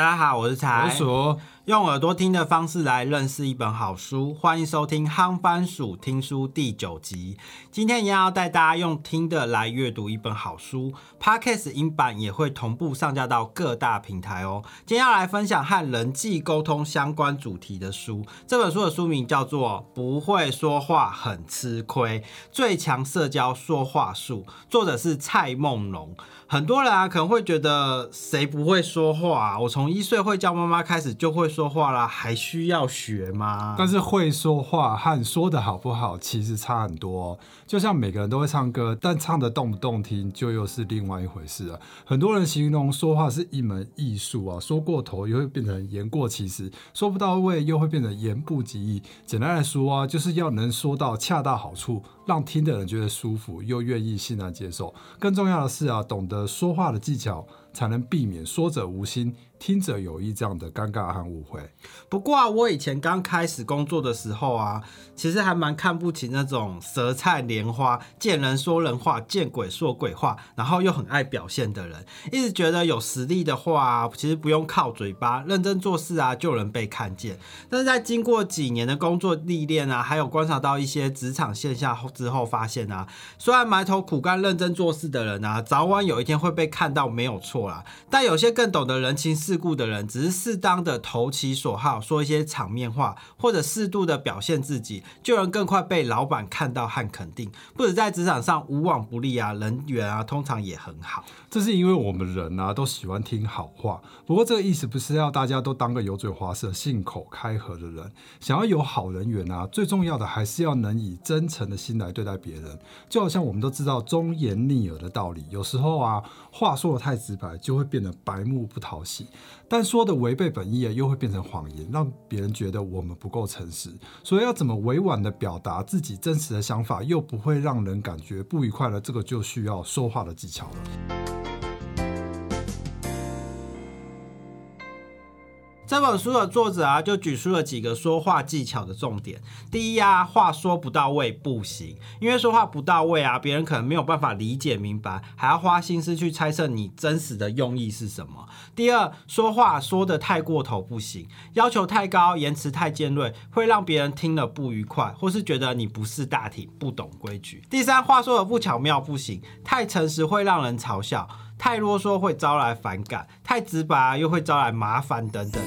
大家好，我是财鼠，用耳朵听的方式来认识一本好书，欢迎收听《夯番薯听书》第九集。今天一样要带大家用听的来阅读一本好书，Podcast 音版也会同步上架到各大平台哦。今天要来分享和人际沟通相关主题的书，这本书的书名叫做《不会说话很吃亏：最强社交说话术》，作者是蔡梦龙。很多人啊可能会觉得谁不会说话、啊？我从一岁会叫妈妈开始就会说话啦，还需要学吗？但是会说话和说的好不好其实差很多、就像每个人都会唱歌，但唱的动不动听就又是另外一回事了。很多人形容说话是一门艺术啊，说过头又会变成言过其实，说不到位又会变成言不及义。简单来说啊，就是要能说到恰到好处，让听的人觉得舒服，又愿意欣然接受。更重要的是啊，懂得说话的技巧，才能避免说者无心，听者有意这样的尴尬和误会。不过啊，我以前刚开始工作的时候啊，其实还蛮看不起那种舌灿莲花、见人说人话、见鬼说鬼话，然后又很爱表现的人。一直觉得有实力的话、其实不用靠嘴巴，认真做事啊，就能被看见。但是在经过几年的工作历练啊，还有观察到一些职场现象之后，发现啊，虽然埋头苦干、认真做事的人啊，早晚有一天会被看到，没有错啦。但有些更懂得人情世故的人，只是适当的投其所好，说一些场面话，或者适度的表现自己，就能更快被老板看到和肯定。不止在职场上无往不利啊，人缘啊，通常也很好。这是因为我们人啊都喜欢听好话，不过这个意思不是要大家都当个油嘴滑舌、信口开河的人。想要有好人缘啊，最重要的还是要能以真诚的心来对待别人。就好像我们都知道忠言逆耳的道理，有时候啊话说的太直白，就会变得白目不讨喜；但说的违背本意，又会变成谎言，让别人觉得我们不够诚实。所以要怎么委婉的表达自己真实的想法，又不会让人感觉不愉快呢，这个就需要说话的技巧了。这本书的作者啊，就举出了几个说话技巧的重点。第一啊，话说不到位不行，因为说话不到位啊，别人可能没有办法理解明白，还要花心思去猜测你真实的用意是什么。第二，说话说的太过头不行，要求太高，言辞太尖锐，会让别人听了不愉快，或是觉得你不识大体、不懂规矩。第三，话说的不巧妙不行，太诚实会让人嘲笑。太啰嗦会招来反感，太直白又会招来麻烦等等。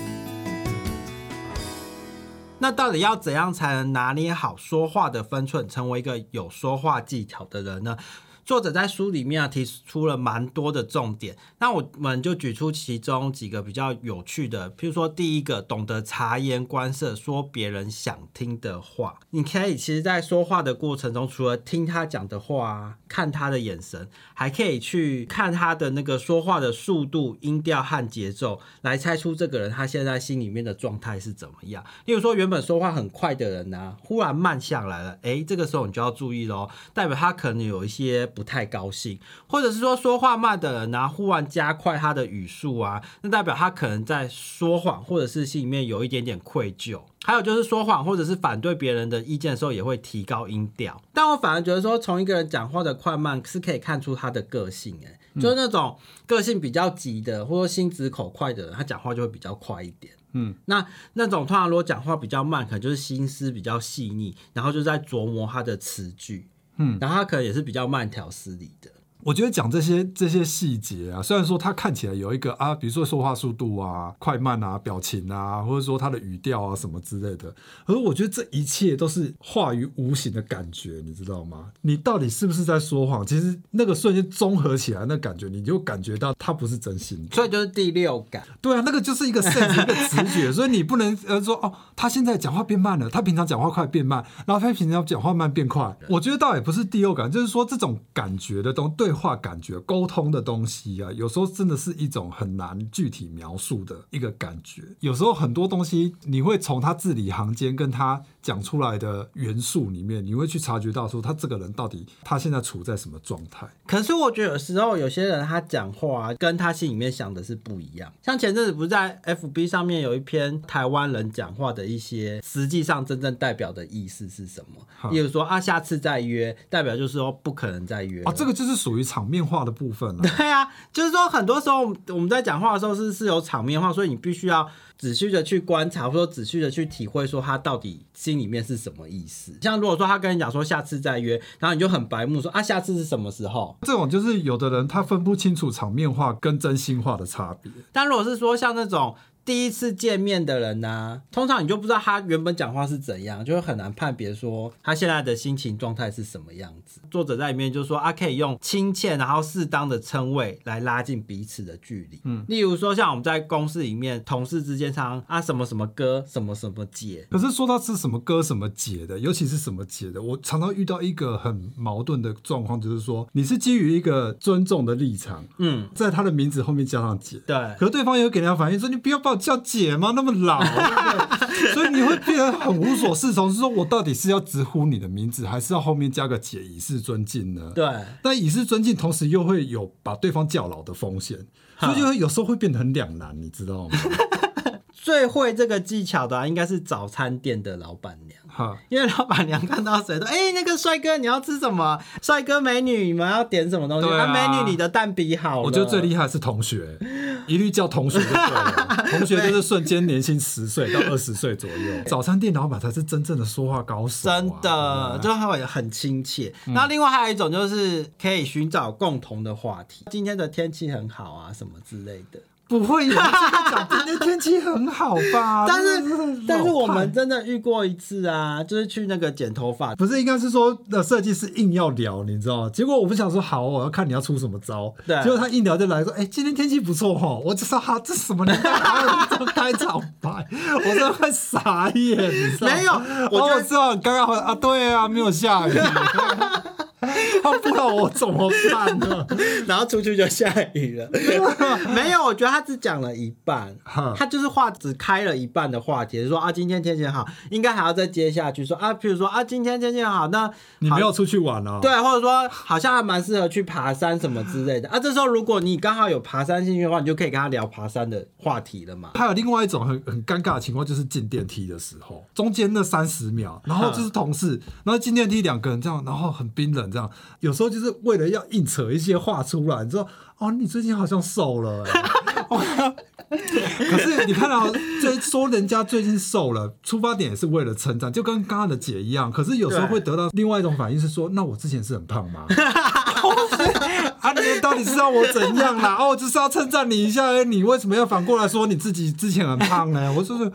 那到底要怎样才能拿捏好说话的分寸，成为一个有说话技巧的人呢？作者在书里面啊提出了蛮多的重点，那我们就举出其中几个比较有趣的，譬如说第一个，懂得察言观色，说别人想听的话。你可以其实，在说话的过程中，除了听他讲的话啊，看他的眼神，还可以去看他的那个说话的速度、音调和节奏，来猜出这个人他现在心里面的状态是怎么样。例如说，原本说话很快的人呢、忽然慢下来了，诶，这个时候你就要注意喽，代表他可能有一些。不太高兴，或者是说说话慢的人呢、啊，忽然加快他的语速啊，那代表他可能在说谎，或者是心里面有一点点愧疚。还有就是说谎或者是反对别人的意见的时候，也会提高音调。但我反而觉得说，从一个人讲话的快慢是可以看出他的个性、欸，哎，就是那种个性比较急的，或者心直口快的人，他讲话就会比较快一点。嗯，那那种通常如果讲话比较慢，可能就是心思比较细腻，然后就在琢磨他的词句。嗯，然后他可能也是比较慢条斯理的。我觉得讲这些这些细节啊，虽然说他看起来有一个啊，比如说说话速度啊、快慢啊、表情啊，或者说他的语调啊什么之类的，可是我觉得这一切都是化于无形的感觉，你知道吗？你到底是不是在说谎？其实那个瞬间综合起来，那感觉你就感觉到他不是真心的。所以就是第六感。对啊，那个就是一个 sense 一个直觉，所以你不能呃说哦，他现在讲话变慢了，他平常讲话快变慢，然后他平常讲话慢变快。我觉得倒也不是第六感，就是说这种感觉的东对话感觉、沟通的东西啊，有时候真的是一种很难具体描述的一个感觉。有时候很多东西你会从他字里行间跟他讲出来的元素里面，你会去察觉到说他这个人到底他现在处在什么状态。可是我觉得有时候有些人他讲话跟他心里面想的是不一样。像前阵子不是在 FB 上面有一篇台湾人讲话的一些实际上真正代表的意思是什么？例如说啊，下次再约，代表就是说不可能再约啊，这个就是属于场面化的部分了。对啊，就是说很多时候我们在讲话的时候是是有场面化，所以你必须要。仔细的去观察，或者说仔细的去体会，说他到底心里面是什么意思。像如果说他跟你讲说下次再约，然后你就很白目说啊，下次是什么时候？这种就是有的人他分不清楚场面化跟真心话的差别。但如果是说像那种。第一次见面的人呢，通常你就不知道他原本讲话是怎样，就会很难判别说他现在的心情状态是什么样子。作者在里面就说啊，可以用亲切然后适当的称谓来拉近彼此的距离。嗯，例如说像我们在公司里面同事之间常啊什么什么哥，什么什么姐。可是说到是什么哥什么姐的，尤其是什么姐的，我常常遇到一个很矛盾的状况，就是说你是基于一个尊重的立场，嗯，在他的名字后面加上姐，对，可是对方也有给人家反应说你不要把。叫姐吗？那么老，所以你会变得很无所适从。是说我到底是要直呼你的名字，还是要后面加个姐以示尊敬呢？对，但以示尊敬，同时又会有把对方叫老的风险，所以就会有时候会变得很两难，你知道吗？最会这个技巧的，应该是早餐店的老板娘。因为老板娘看到谁都哎，那个帅哥你要吃什么？帅哥美女你们要点什么东西？啊，美女你的蛋比好。我觉得最厉害是同学，一律叫同学就对了。同学就是瞬间年轻十岁到二十岁左右。早餐店老板才是真正的说话高手，真的，就他会很亲切。那另外还有一种就是可以寻找共同的话题，今天的天气很好啊，什么之类的。不会有讲今天天气很好吧？但是但是我们真的遇过一次啊，就是去那个剪头发，不是应该是说的设计师硬要聊，你知道吗？结果我不想说好，我要看你要出什么招。对，结果他硬聊就来说，哎，今天天气不错哈，我就说哈，这什么？你开场白，我真的会傻眼，你知道没有，我就知道刚刚啊，对啊，没有下雨。不知道我怎么办呢？然后出去就下雨了。没有，我觉得他只讲了一半，他就是话只开了一半的话题，说啊，今天天气好，应该还要再接下去说啊，譬如说啊，今天天气好，那你没有出去玩哦？对，或者说好像还蛮适合去爬山什么之类的啊。这时候如果你刚好有爬山兴趣的话，你就可以跟他聊爬山的话题了嘛。还有另外一种很很尴尬的情况，就是进电梯的时候，中间那三十秒，然后就是同事，然后进电梯两个人这样，然后很冰冷这样。有时候就是为了要硬扯一些话出来，你知道？哦，你最近好像瘦了。可是你看到，最说人家最近瘦了，出发点也是为了称赞，就跟刚刚的姐一样。可是有时候会得到另外一种反应，是说，那我之前是很胖吗？啊，你到底是要我怎样啦？哦，就是要称赞你一下，你为什么要反过来说你自己之前很胖呢？我说是。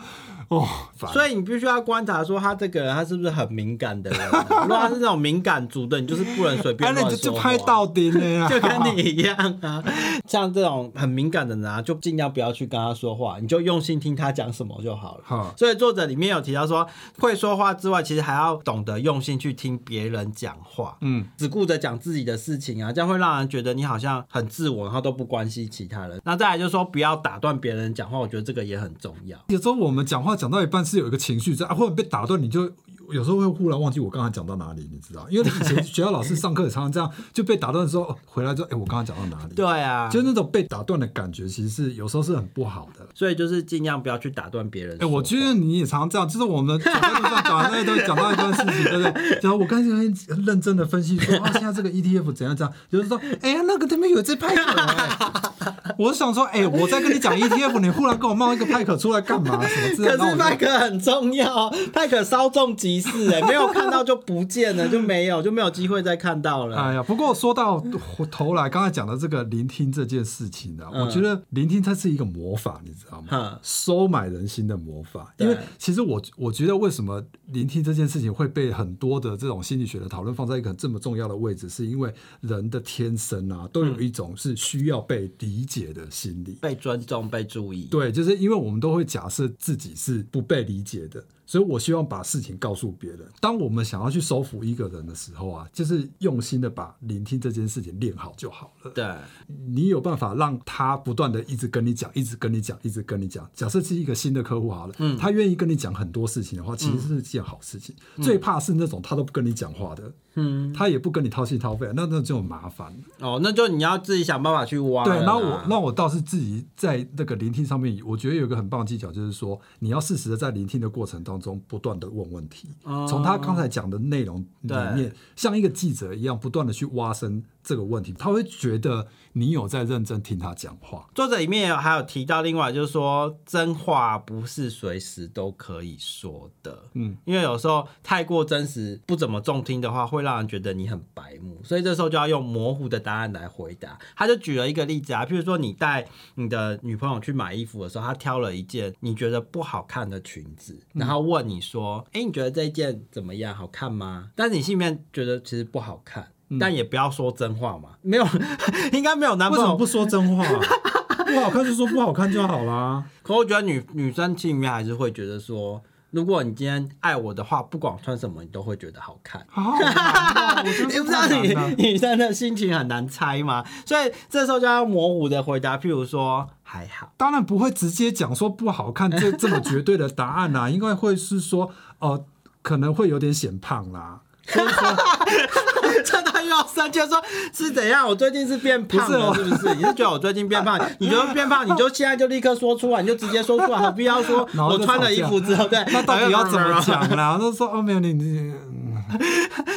哦，所以你必须要观察说他这个人他是不是很敏感的人。如果他是那种敏感族的，你就是不能随便乱说就拍到底了，就跟你一样啊。像这种很敏感的人啊，就尽量不要去跟他说话，你就用心听他讲什么就好了。所以作者里面有提到说，会说话之外，其实还要懂得用心去听别人讲话。嗯，只顾着讲自己的事情啊，这样会让人觉得你好像很自我，然后都不关心其他人。那再来就是说，不要打断别人讲话，我觉得这个也很重要。有时候我们讲话。讲到一半是有一个情绪在，啊或者被打断，你就。有时候会忽然忘记我刚才讲到哪里，你知道？因为以前学校老师上课也常常这样，就被打断的时候回来之后，哎，我刚刚讲到哪里？对啊，就那种被打断的感觉，其实是有时候是很不好的。所以就是尽量不要去打断别人。哎，我觉得你也常常这样，就是我们讲到讲到那都讲到一段事情，对不对？然后我刚才很认真的分析说，啊，现在这个 ETF 怎样怎样，就是说，哎呀，那个他们有这派克，我想说，哎，我在跟你讲 ETF，你忽然跟我冒一个派克出来干嘛？什么？可是派克很重要，派克稍纵即仪式哎，没有看到就不见了，就没有就没有机会再看到了。哎呀，不过说到头来，刚才讲的这个聆听这件事情呢，我觉得聆听它是一个魔法，你知道吗？收买人心的魔法。因为其实我我觉得为什么聆听这件事情会被很多的这种心理学的讨论放在一个这么重要的位置，是因为人的天生啊，都有一种是需要被理解的心理，被尊重、被注意。对，就是因为我们都会假设自己是不被理解的。所以我希望把事情告诉别人。当我们想要去收服一个人的时候啊，就是用心的把聆听这件事情练好就好了。对，你有办法让他不断的一直跟你讲，一直跟你讲，一直跟你讲。假设是一个新的客户好了，嗯，他愿意跟你讲很多事情的话，其实是件好事情。最怕是那种他都不跟你讲话的。嗯，他也不跟你掏心掏肺，那那就很麻烦哦。那就你要自己想办法去挖。对，那我那我倒是自己在那个聆听上面，我觉得有一个很棒的技巧，就是说你要适时的在聆听的过程当中不断的问问题，从他刚才讲的内容里面，像一个记者一样不断的去挖深。这个问题，他会觉得你有在认真听他讲话。作者里面还有提到，另外就是说，真话不是随时都可以说的。嗯，因为有时候太过真实、不怎么中听的话，会让人觉得你很白目。所以这时候就要用模糊的答案来回答。他就举了一个例子啊，譬如说你带你的女朋友去买衣服的时候，她挑了一件你觉得不好看的裙子，然后问你说：“哎，你觉得这一件怎么样？好看吗？”但是你心里面觉得其实不好看。但也不要说真话嘛，没有，应该没有男朋友。为什么不说真话？不好看就说不好看就好啦。可我觉得女女生心里面还是会觉得说，如果你今天爱我的话，不管穿什么你都会觉得好看。好难你不知道女女生的心情很难猜吗？所以这时候就要模糊的回答，譬如说还好。当然不会直接讲说不好看这这么绝对的答案啦，应该会是说哦，可能会有点显胖啦。真的又要生气，说是怎样？我最近是变胖了，是不是？你是觉得我最近变胖？你觉得变胖，你就现在就立刻说出来，你就直接说出来，何必要说 我穿了衣服之后，对？那到底要怎么讲呢？我就说哦，没有你你，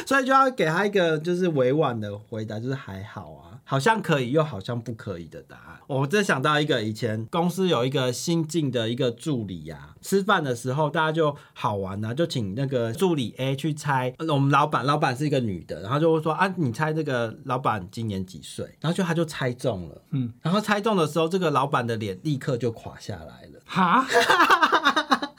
所以就要给他一个就是委婉的回答，就是还好啊。好像可以，又好像不可以的答案。我真想到一个，以前公司有一个新进的一个助理呀，吃饭的时候大家就好玩呐，就请那个助理 A 去猜我们老板，老板是一个女的，然后就会说啊，你猜这个老板今年几岁？然后就他就猜中了，嗯，然后猜中的时候，这个老板的脸立刻就垮下来了，哈。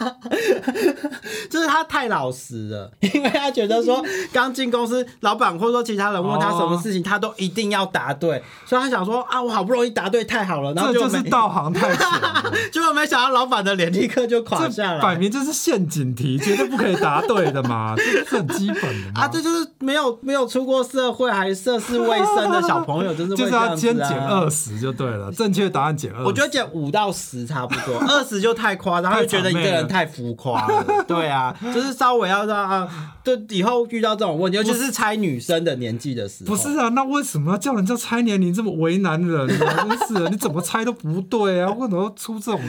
就是他太老实了，因为他觉得说 刚进公司，老板或者说其他人问他什么事情，他都一定要答对，所以他想说啊，我好不容易答对，太好了，然后就是道行太浅，结果没想到老板的脸立刻就垮下来，摆明这是陷阱题，绝对不可以答对的嘛，这是很基本的啊，这就是没有没有出过社会还涉世未深的小朋友，就是就是要先减二十就对了，正确答案减二，我觉得减五到十差不多，二十就太夸张，他就觉得一个人太浮夸了，对啊，就是稍微要让啊，就以后遇到这种问题，尤其是猜女生的年纪的时候。不是啊，那为什么要叫人家猜年龄这么为难人呢？真是，你怎么猜都不对啊！为什么出这种？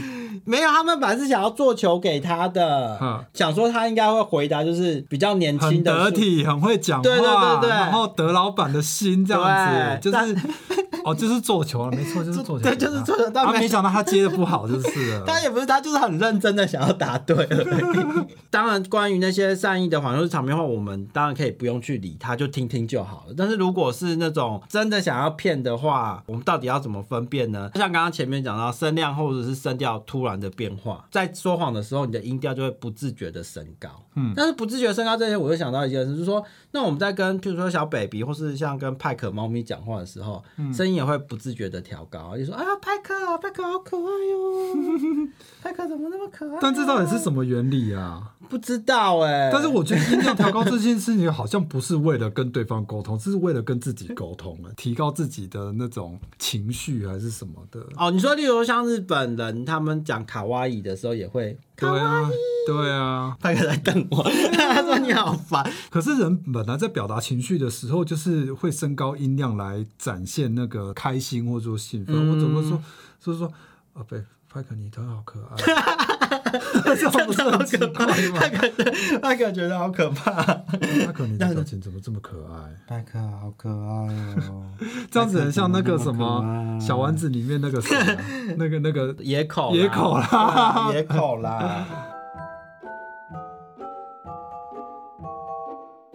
没有，他们本来是想要做球给他的，想说他应该会回答，就是比较年轻的，得体，很会讲话，对对对对，然后得老板的心这样子，就是。哦，就是做球了，没错，就是做球。对，就是做球。他没想到他接的不好，就是了。他也不是，他就是很认真的想要答对而已。当然，关于那些善意的谎，就是场面话，我们当然可以不用去理他，就听听就好了。但是如果是那种真的想要骗的话，我们到底要怎么分辨呢？就像刚刚前面讲到声量或者是声调突然的变化，在说谎的时候，你的音调就会不自觉的升高。嗯，但是不自觉升高这些，我就想到一件事，就是说，那我们在跟，譬如说小 baby 或是像跟派克猫咪讲话的时候，声音。也会不自觉的调高，就说：“啊，派克啊，派克好可爱哟，派克怎么那么可爱？”但这到底是什么原理啊？不知道哎。但是我觉得音量调高这件事情好像不是为了跟对方沟通，是为了跟自己沟通了，提高自己的那种情绪还是什么的。哦，你说例如像日本人他们讲卡哇伊的时候也会。对啊，对啊，他在瞪我，他说你好烦。可是人本来在表达情绪的时候，就是会升高音量来展现那个开心或者说兴奋。我怎么说？就是说，啊，贝派克，你头好可爱，这不是很可怕吗？派克，派克觉得好可怕。派克，你的表情怎么这么可爱？派克好可爱哦，这样子很像那个什么小丸子里面那个谁，那个那个野口野口啦，野口啦。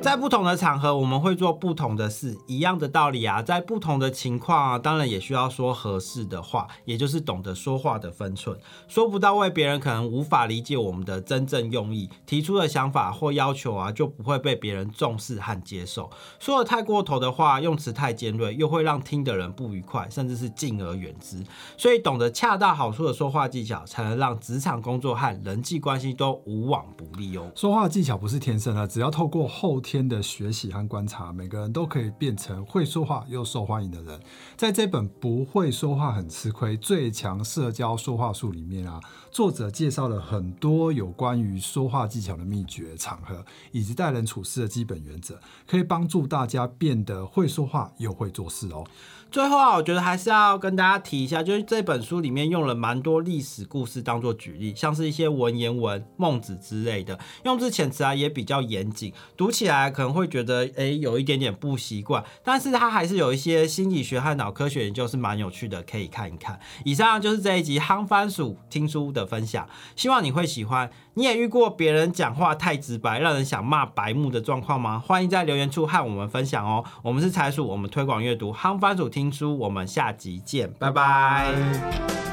在不同的场合，我们会做不同的事，一样的道理啊，在不同的情况啊，当然也需要说合适的话，也就是懂得说话的分寸。说不到位，别人可能无法理解我们的真正用意，提出的想法或要求啊，就不会被别人重视和接受。说的太过头的话，用词太尖锐，又会让听的人不愉快，甚至是敬而远之。所以，懂得恰到好处的说话技巧，才能让职场工作和人际关系都无往不利哦。说话技巧不是天生的，只要透过后天的学习和观察，每个人都可以变成会说话又受欢迎的人。在这本《不会说话很吃亏：最强社交说话术》里面啊，作者介绍了很多有关于说话技巧的秘诀、场合以及待人处事的基本原则，可以帮助大家变得会说话又会做事哦。最后啊，我觉得还是要跟大家提一下，就是这本书里面用了蛮多历史故事当做举例，像是一些文言文、孟子之类的，用字遣词啊也比较严谨，读起来可能会觉得诶有一点点不习惯，但是它还是有一些心理学和脑科学研究是蛮有趣的，可以看一看。以上就是这一集夯番薯听书的分享，希望你会喜欢。你也遇过别人讲话太直白，让人想骂白目的状况吗？欢迎在留言处和我们分享哦。我们是财鼠，我们推广阅读夯番薯听书，我们下集见，拜拜。